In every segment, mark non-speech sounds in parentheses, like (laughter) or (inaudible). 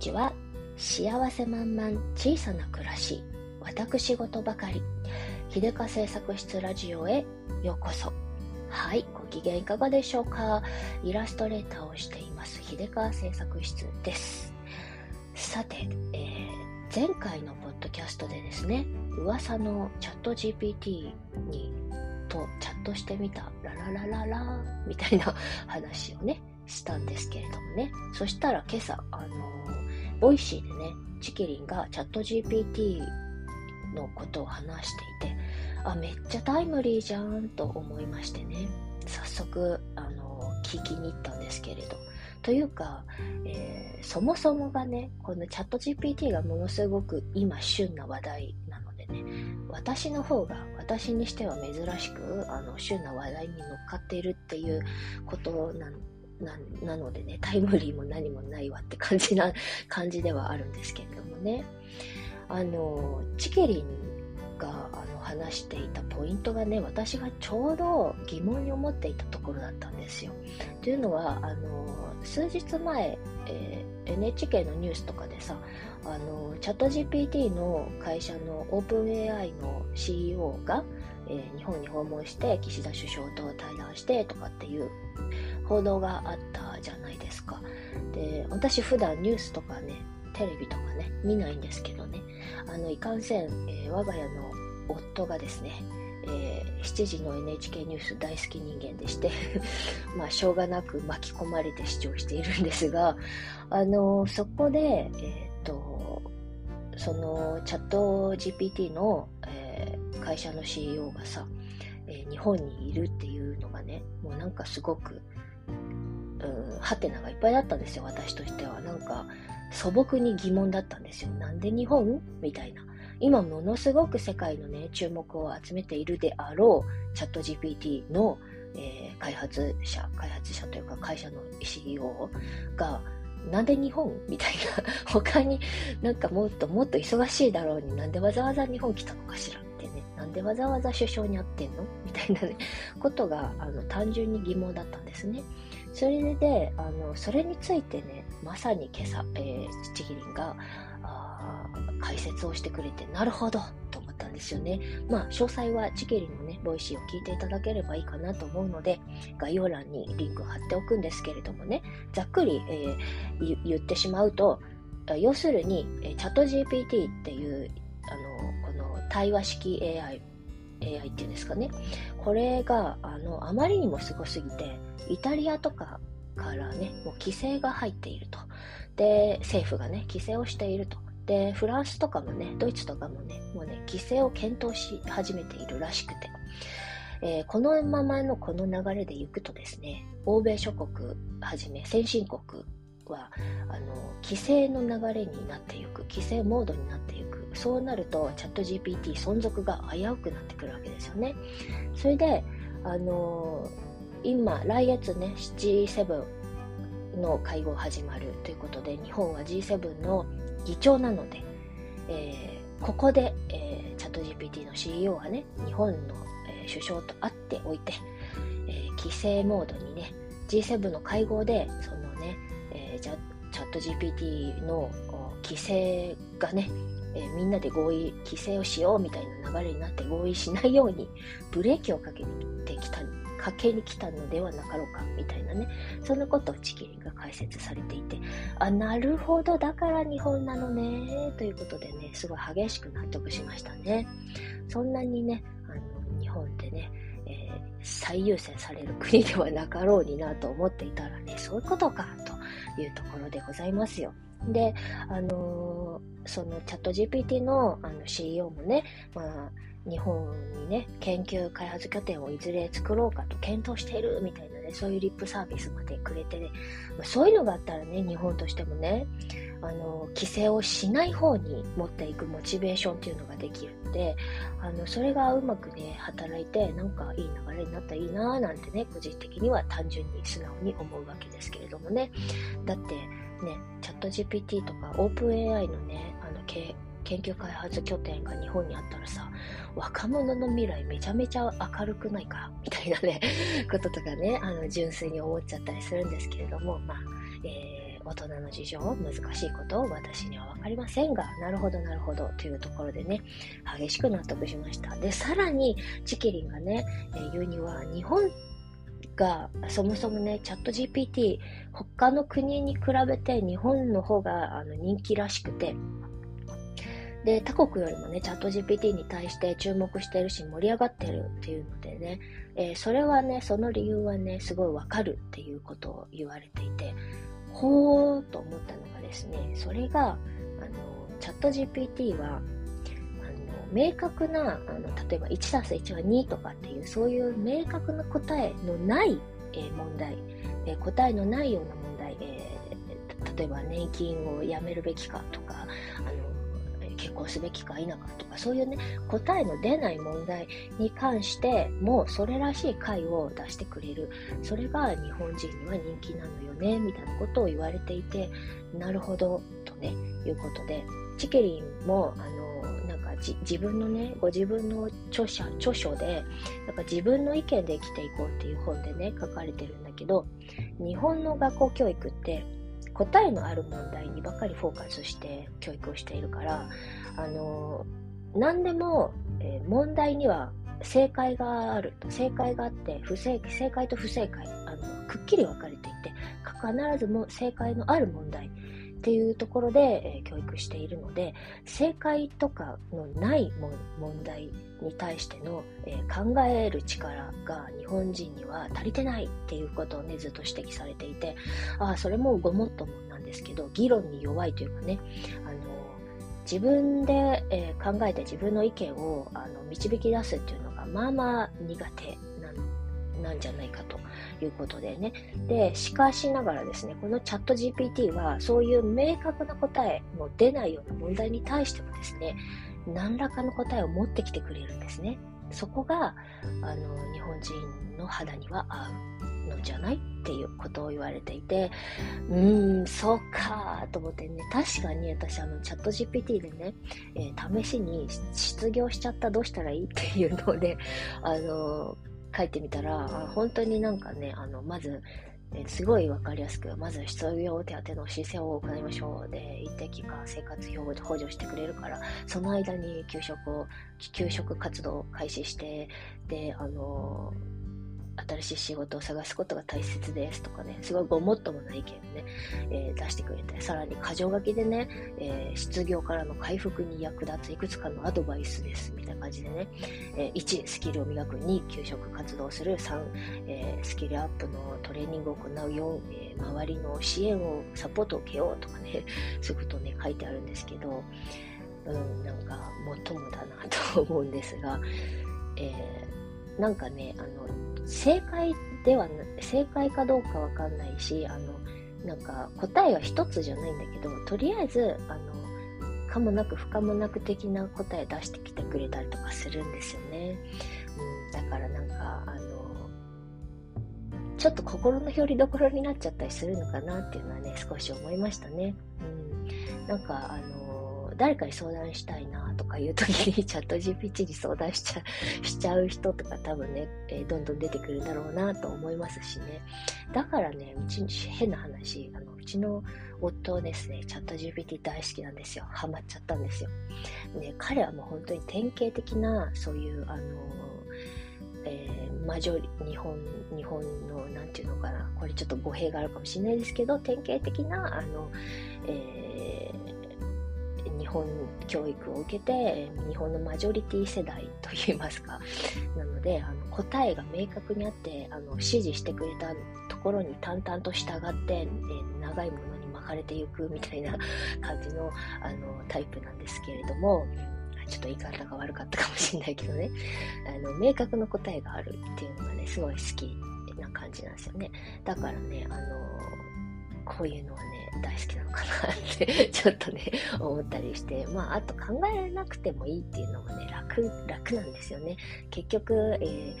ちは幸せ満々小さな暮らし私事ばかり。秀香製作室ラジオへようこそ。はいご機嫌いかがでしょうか。イラストレーターをしています秀香製作室です。さて、えー、前回のポッドキャストでですね噂のチャット GPT にとチャットしてみたラララララみたいな話をねしたんですけれどもね。そしたら今朝、あの、 Voicy でね、ちきりんがチャット GPT のことを話していて、あ、めっちゃタイムリーじゃんと思いましてね、早速、あの、聞きに行ったんですけれど。というか、えー、そもそもがね、このチャット GPT がものすごく今旬な話題なのでね、私の方が私にしては珍しくあの旬な話題に乗っかっているっていうことなんななのでね、タイムリーも何もないわって感じな、(laughs) 感じではあるんですけれどもね。あの、チケリンがあの話していたポイントがね、私がちょうど疑問に思っていたところだったんですよ。というのは、あの、数日前、えー、NHK のニュースとかでさ、あの、チャット GPT の会社の OpenAI の CEO が、えー、日本に訪問して岸田首相と対談してとかっていう報道があったじゃないですか。で、私普段ニュースとかね、テレビとかね、見ないんですけどね、あの、いかんせん、えー、我が家の夫がですね、えー、7時の NHK ニュース大好き人間でして (laughs) まあ、しょうがなく巻き込まれて視聴しているんですが、あのそこで、えっ、と、そのチャット GPT の、えー、会社の CEO がさ、え日本にいるっていうのがね、もうなんかすごく、ハテナがいっぱいだったんですよ、私としては。なんか、素朴に疑問だったんですよ。なんで日本？みたいな。今ものすごく世界のね、注目を集めているであろう、チャット GPT の、えー、開発者、開発者というか会社の CEO が、なんで日本？みたいな、(laughs) 他になんかもっともっと忙しいだろうになんでわざわざ日本来たのかしら、んでわざわざ首相に会ってんの？(laughs) みたいなね、ことがあの単純に疑問だったんですね。それで、あの、それについてね、まさに今朝、えー、ちきりんが、解説をしてくれて、なるほどと思ったんですよね。まあ、詳細はちきりんのね、 Voicy を聞いていただければいいかなと思うので、概要欄にリンク貼っておくんですけれどもね、ざっくり、えー、言ってしまうと、要するに、チャット GPT っていう、対話式 AI、AI っていうんですかね。これが、あの、あまりにもすごすぎて、イタリアとかからね、もう規制が入っていると。で、政府がね、規制をしていると。で、フランスとかもね、ドイツとかもね、もうね、規制を検討し始めているらしくて。えー、このままのこの流れでいくとですね、欧米諸国はじめ先進国は、あの、規制の流れになっていく、規制モードになっていく。そうなると、チャット GPT 存続が危うくなってくるわけですよね。それで、あの今、来月ね、G7 の会合始まるということで、日本は G7 の議長なので、えー、ここで、えー、チャット GPT の CEO がね、日本の、えー、首相と会っておいて、え、規制モードにね、G7 の会合で、そのね、えー、チャット GPT の規制がね、えー、みんなで合意、規制をしようみたいな流れになって合意しないようにブレーキをかけてきたかけに来たのではなかろうかみたいなねそんなことをチキリンが解説されていてあなるほどだから日本なのねということでねすごい激しく納得しましたね。そんなにねあの日本でね、えー、最優先される国ではなかろうになと思っていたらねそういうことかというところでございますよ。で、あのー、そのチャット GPT のあの CEO もね、まあ、日本にね、研究開発拠点をいずれ作ろうかと検討しているみたいなね、そういうリップサービスまでくれてね、そういうのがあったらね、日本としてもね、あの、規制をしない方に持っていくモチベーションっていうのができるので、あの、それがうまくね、働いて、なんかいい流れになったらいいなぁなんてね、個人的には単純に素直に思うわけですけれどもね。だって、ね、チャット GPT とか OpenAI のね、あの、研究開発拠点が日本にあったらさ、若者の未来めちゃめちゃ明るくないか？みたいなね、(laughs) こととかね、あの、純粋に思っちゃったりするんですけれども、まあ、えー、大人の事情、難しいことを私には分かりませんが、なるほど、なるほど、というところでね、激しく納得しました。で、さらに、チキリンがね、えー、言うには、日本が、そもそもね、チャット GPT、他の国に比べて日本の方があの人気らしくて、で、他国よりもね、チャット GPT に対して注目してるし、盛り上がってるっていうのでね、えー、それはね、その理由はね、すごいわかるっていうことを言われていて、ほーと思ったのがですね、それが、あの、チャット GPT は、明確な、あの、例えば1たす1は2とかっていう、そういう明確な答えのない、えー、問題、えー、答えのないような問題、え例えば年金をやめるべきかとか、あの、結婚すべきか否かとか、そういうね、答えの出ない問題に関しても、それらしい回を出してくれる。それが日本人には人気なのよね、みたいなことを言われていて、なるほど、とね、いうことで、チケリンも、あの、なんか自分のね、ご自分の著者、著書で、なんか自分の意見で生きていこうっていう本でね、書かれてるんだけど、日本の学校教育って、答えのある問題にばかりフォーカスして教育をしているから、あの、何でも、えー、問題には正解があると、正解があって、不正正解と不正解、あの、くっきり分かれていて、必ずも正解のある問題っていうところで、えー、教育しているので、正解とかのない問題に対しての、えー、考える力が日本人には足りてないっていうことをね、ずっと指摘されていて、ああ、それもごもっともなんですけど、議論に弱いというかね、あの、自分で、えー、考えて自分の意見をあの導き出すっていうのが、まあまあ苦手なんじゃないかと。いうことでね。で、しかしながらですね、このチャット GPT はそういう明確な答えも出ないような問題に対してもですね、何らかの答えを持ってきてくれるんですね。そこが、あの、日本人の肌には合うのじゃないっていうことを言われていて、うーん、そうかと思ってね、確かに私、あの、チャット GPT でね、えー、試しに失業しちゃったどうしたらいいっていうので、あの、書いてみたら、本当になんかね、あの、まず、えすごいわかりやすく、まず失業手当の申請を行いましょう。で、一定期間生活費を補助してくれるから、その間に給食を、給食活動を開始して、で、あのー新しい仕事を探すことが大切ですとかね、すごいごもっともな意見をね、えー、出してくれて、さらに箇条書きでね、えー、失業からの回復に役立ついくつかのアドバイスです、みたいな感じでね、えー、1、スキルを磨く、2、給食活動する、3、えスキルアップのトレーニングを行う、4、え周りの支援を、サポートを受けようとかね、(laughs) そういうことね、書いてあるんですけど、うん、なんか、もっともだなと思うんですが、えなんかね、あの、正解では、正解かどうかわかんないし、あの、なんか答えは一つじゃないんだけど、とりあえず、あの、かもなく不可もなく的な答え出してきてくれたりとかするんですよね。うん、だからなんか、あの、ちょっと心の拠り所になっちゃったりするのかなっていうのはね、少し思いましたね。うん。なんか、あの、誰かに相談したいなとかいう時に (laughs) チャット GPT に相談しちゃしちゃう人とか多分ね、えー、どんどん出てくるんだろうなと思いますしね。だからね、うち、変な話、あの、うちの夫ですね、チャット GPT 大好きなんですよ。ハマっちゃったんですよ。ね、彼はもう本当に典型的な、そういう、あのえー、マジョリ、日本、日本の、なんていうのかな、これちょっと語弊があるかもしれないですけど、典型的な、あの、えー本教育を受けて、日本のマジョリティ世代といいますか、(laughs) なので、あの答えが明確にあって、あの指示してくれたところに淡々と従って、え長いものに巻かれていくみたいな (laughs) 感じのあのタイプなんですけれども、ちょっと言い方が悪かったかもしれないけどね、あの明確な答えがあるっていうのがね、すごい好きな感じなんですよね。だからね、あのこういうのはね、大好きなのかなってちょっとね、(laughs) 思ったりして、まあ、あと考えなくてもいいっていうのもね、楽、楽なんですよね。結局、えー、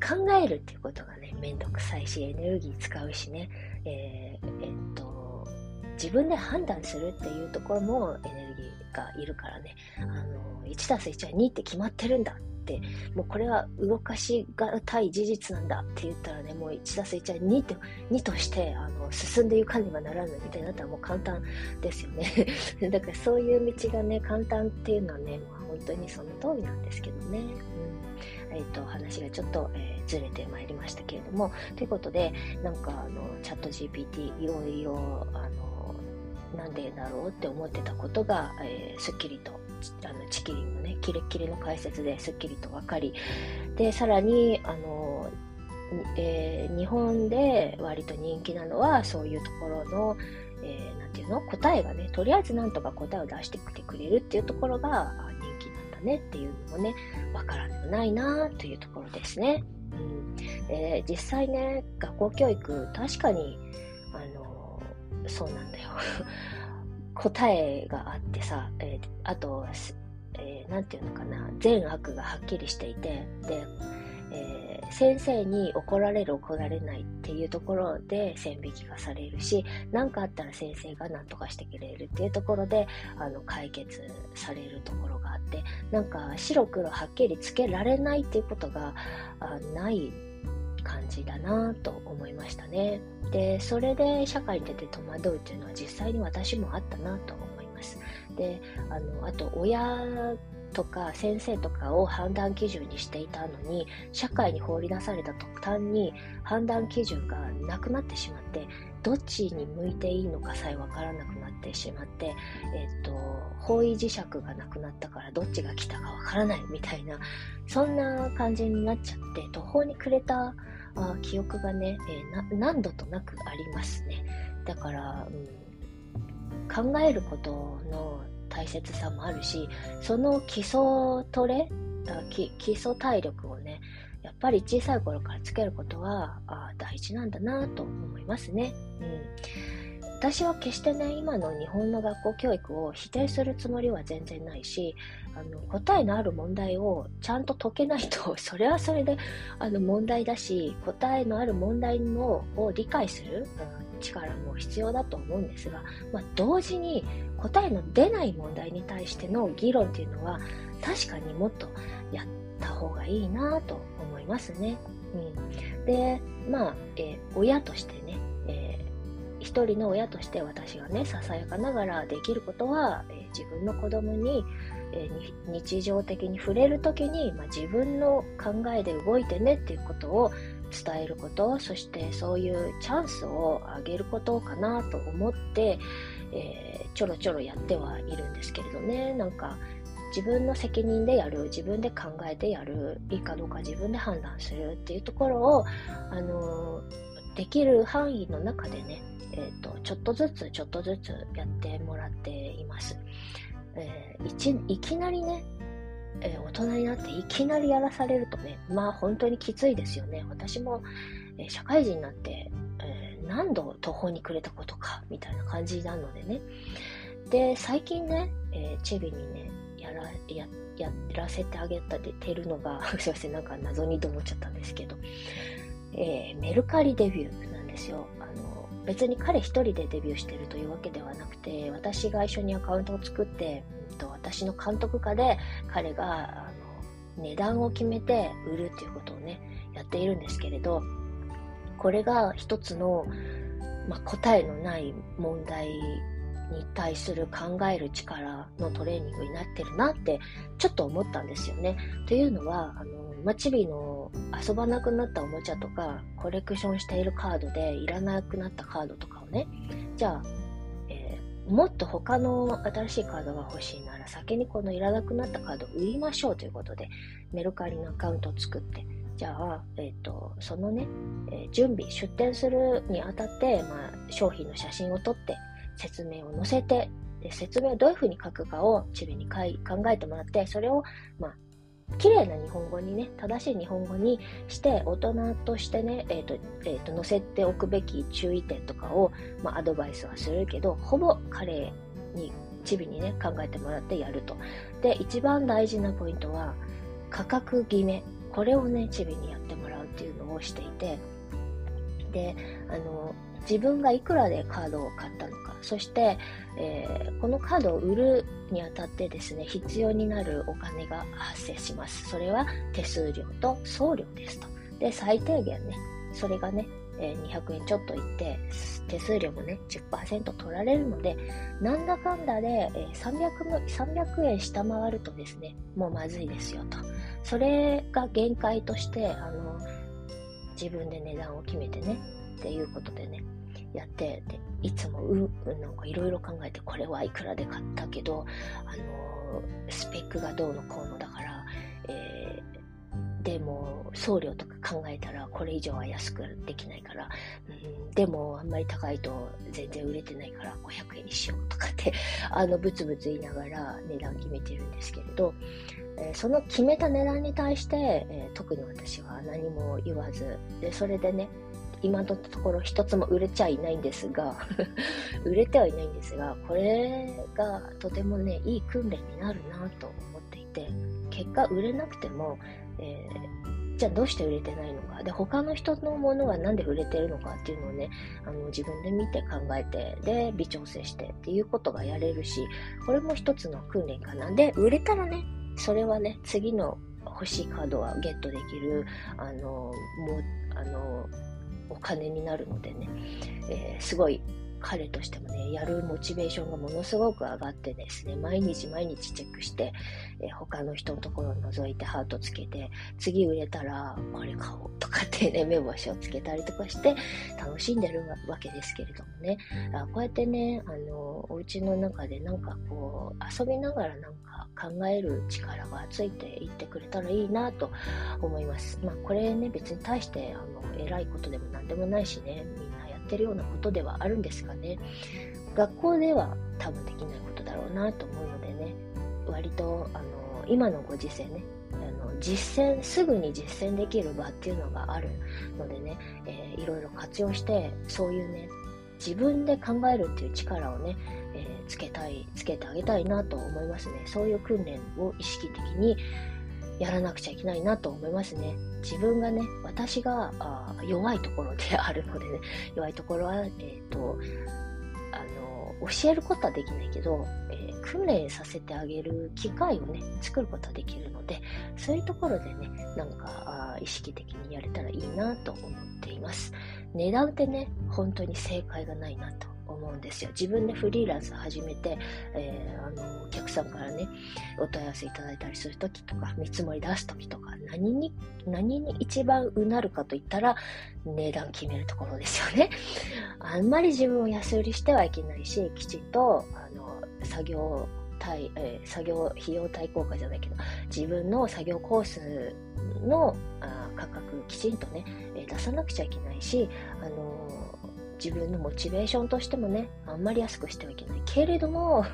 考えるっていうことがね、めんどくさいし、エネルギー使うしね、えー、えー、っと、自分で判断するっていうところもエネルギーがいるからね、あの、1たす1は2って決まってるんだって、もうこれは動かしがたい事実なんだって言ったらね、もう1たす1は2と ,2 としてあの進んでいかねばならないみたいになったらもう簡単ですよね。(laughs) だからそういう道がね、簡単っていうのはね、まあ、本当にその通りなんですけどね。うんえーと、話がちょっと、えー、ずれてまいりましたけれどもということでなんかあのチャット GPT いろいろあのなんでだろうって思ってたことが、えー、すっきりとあのチキリンのねキレッキレの解説ですっきりと分かりでさらにあの、えー、日本で割と人気なのはそういうところの、えー、なんていうの答えがねとりあえずなんとか答えを出してきてくれるっていうところが人気なんだねっていうのもね分からんないなというところですね。うんえー、実際ね学校教育確かにあのそうなんだよ答えがあってさ、えー、あと、えー、なんていうのかな、善悪がはっきりしていて、で、えー、先生に怒られる怒られないっていうところで線引きがされるし何かあったら先生が何とかしてくれるっていうところであの解決されるところがあってなんか白黒はっきりつけられないっていうことがない感じだなと思いましたね。で、それで社会に出て戸惑うっていうのは実際に私もあったなと思います。で、あの、あと親とか先生とかを判断基準にしていたのに社会に放り出された途端に判断基準がなくなってしまってどっちに向いていいのかさえわからなくなってしまって、えっ、と方位磁石がなくなったからどっちが来たかわからないみたいなそんな感じになっちゃって途方に暮れたあ記憶がね、えー、何度となくありますね。だから、うん、考えることの大切さもあるし、その基礎トレ基礎体力をね、やっぱり小さい頃からつけることはあ大事なんだなと思いますね。うん私は決してね、今の日本の学校教育を否定するつもりは全然ないし、あの答えのある問題をちゃんと解けないと、(laughs) それはそれであの問題だし、答えのある問題のを理解する、うん、力も必要だと思うんですが、まあ、同時に答えの出ない問題に対しての議論っていうのは、確かにもっとやった方がいいなと思いますね。うん、で、まあ、えー、親としてね、一人の親として私がね、ささやかながらできることは、えー、自分の子供に、えー、日常的に触れる時に、まあ、自分の考えで動いてねっていうことを伝えること、そしてそういうチャンスをあげることかなと思って、えー、ちょろちょろやってはいるんですけれどね、なんか、自分の責任でやる、自分で考えてやる、いいかどうか自分で判断するっていうところを、あのー、できる範囲の中でね、えーと、ちょっとずつちょっとずつやってもらっています。えー、いきなりね、えー、大人になっていきなりやらされるとね、まあ本当にきついですよね。私も、えー、社会人になって、え何度途方に暮れたことか、みたいな感じなのでね。で、最近ね、えチビにね、やら、や、やらせてあげたてるのが、(laughs) すいません、なんか謎にと思っちゃったんですけど、えメルカリデビューなんですよ。あの別に彼一人でデビューしてるというわけではなくて私が一緒にアカウントを作って、うん、と私の監督下で彼があの値段を決めて売るっていうことをねやっているんですけれどこれが一つの、まあ、答えのない問題に対する考える力のトレーニングになってるなってちょっと思ったんですよね。というのはあのまちびの遊ばなくなったおもちゃとか、コレクションしているカードでいらなくなったカードとかをね、じゃあ、えー、もっと他の新しいカードが欲しいなら先にこのいらなくなったカードを売りましょうということで、メルカリのアカウントを作って、じゃあ、えっ、ー、と、そのね、えー、準備、出店するにあたって、まあ、商品の写真を撮って、説明を載せて、で説明をどういうふうに書くかをチビに考えてもらって、それを、まあ、綺麗な日本語にね、正しい日本語にして、大人としてね、え、ー、と、えっ、ー、と、載せておくべき注意点とかを、まあ、アドバイスはするけど、ほぼ彼に、チビにね、考えてもらってやると。で、一番大事なポイントは、価格決め。これをね、チビにやってもらうっていうのをしていて、であの自分がいくらでカードを買ったのか。そして、えー、このカードを売るにあたってですね必要になるお金が発生します。それは手数料と送料ですと。で最低限ねそれがね200円ちょっといって手数料もね10%取られるのでなんだかんだで、300, 300円下回るとですねもうまずいですよと。それが限界としてあの自分で値段を決めてねっていうことでねやってでいつもうなんかいろいろ考えてこれはいくらで買ったけどあのスペックがどうのこうのだから、でも送料とか考えたらこれ以上は安くできないから、うん、でもあんまり高いと全然売れてないから500円にしようとかって (laughs) あのブツブツ言いながら値段決めてるんですけれど、えー、その決めた値段に対して、えー、特に私は何も言わずでそれでね今のところ一つも売れちゃいないんですが (laughs) 売れてはいないんですが、これがとてもね、いい訓練になるなと思っていて、結果売れなくても、えー、じゃあどうして売れてないのか、で、他の人のものがなんで売れてるのかっていうのをね、あの自分で見て考えて、で、微調整してっていうことがやれるし、これも一つの訓練かな。で、売れたらね、それはね、次の欲しいカードはゲットできる、あの、もう、あの、お金になるのでね、えー、すごい彼としてもね、やるモチベーションがものすごく上がってですね、毎日毎日チェックして、え、他の人のところを覗いてハートつけて、次売れたらこれ買おうとかってね、(laughs) 目星をつけたりとかして楽しんでるわけですけれどもね、あこうやってね、あの、お家の中でなんかこう、遊びながらなんか考える力がついていってくれたらいいなと思います。まあこれね、別に対してあの偉いことでも何でもないしね、みんなてるようなことではあるんですがね、学校では多分できないことだろうなと思うのでね、割とあの今のご時世ね、あの実践、すぐに実践できる場っていうのがあるのでね、えー、いろいろ活用して、そういうね、自分で考えるっていう力をね、えー、つけたい、つけてあげたいなと思いますね。そういう訓練を意識的にやらなくちゃいけないなと思いますね。自分がね、私があ弱いところであるのでね、(laughs) 弱いところは、えっ、ー、と、あの、教えることはできないけど、えー、訓練させてあげる機会をね、作ることはできるので、そういうところでね、なんかあ意識的にやれたらいいなと思っています。値段ってね、本当に正解がないなとうんですよ。自分でフリーランス始めて、えー、あの、お客さんからね、お問い合わせいただいたりするときとか、見積もり出すときとか、何に、何に一番うなるかといったら、値段決めるところですよね。あんまり自分を安売りしてはいけないし、きちんと、あの、作業対、えー、作業費用対効果じゃないけど、自分の作業コースのあ価格きちんとね、えー、出さなくちゃいけないし、あの自分のモチベーションとしてもね、あんまり安くしてはいけない。けれども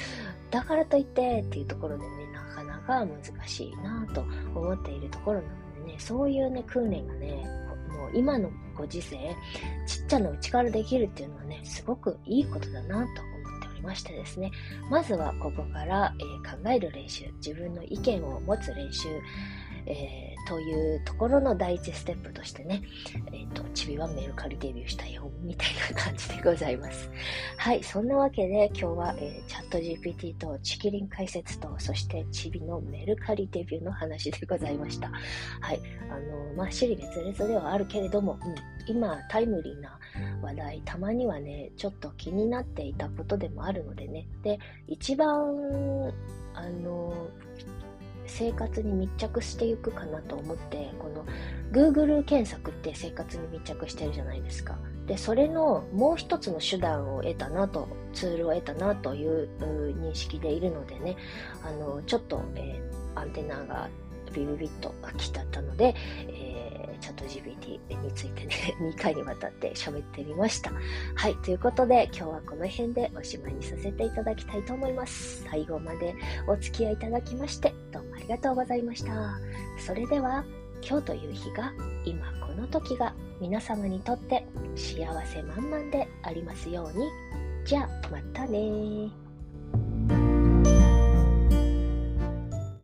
(laughs) だからといってっていうところでね、なかなか難しいなと思っているところなのでね、そういうね、訓練がね、もう今のご時世、ちっちゃなうちからできるっていうのはね、すごくいいことだなと思っておりましてですね、まずはここから、えー、考える練習、自分の意見を持つ練習、えー、というところの第一ステップとしてね、えっ、ー、と、チビはメルカリデビューしたよ、みたいな感じでございます。はい、そんなわけで今日は、えー、チャット GPT とチキリン解説と、そしてチビのメルカリデビューの話でございました。はい、あの、まあ、尻滅裂ではあるけれども、うん、今タイムリーな話題、たまにはね、ちょっと気になっていたことでもあるのでね、で、一番、あの、生活に密着していくかなと思ってこの Google 検索って生活に密着してるじゃないですか。でそれのもう一つの手段を得たなとツールを得たなという認識でいるのでねあのちょっと、えー、アンテナがビビビッと来たったので、えー、チャット GPT についてね、(laughs) 2回にわたって喋ってみました。はい、ということで今日はこの辺でおしまいにさせていただきたいと思います。最後までお付き合いいただきまして、どうもありがとうございました。それでは、今日という日が、今この時が皆様にとって幸せ満々でありますように。じゃあ、またね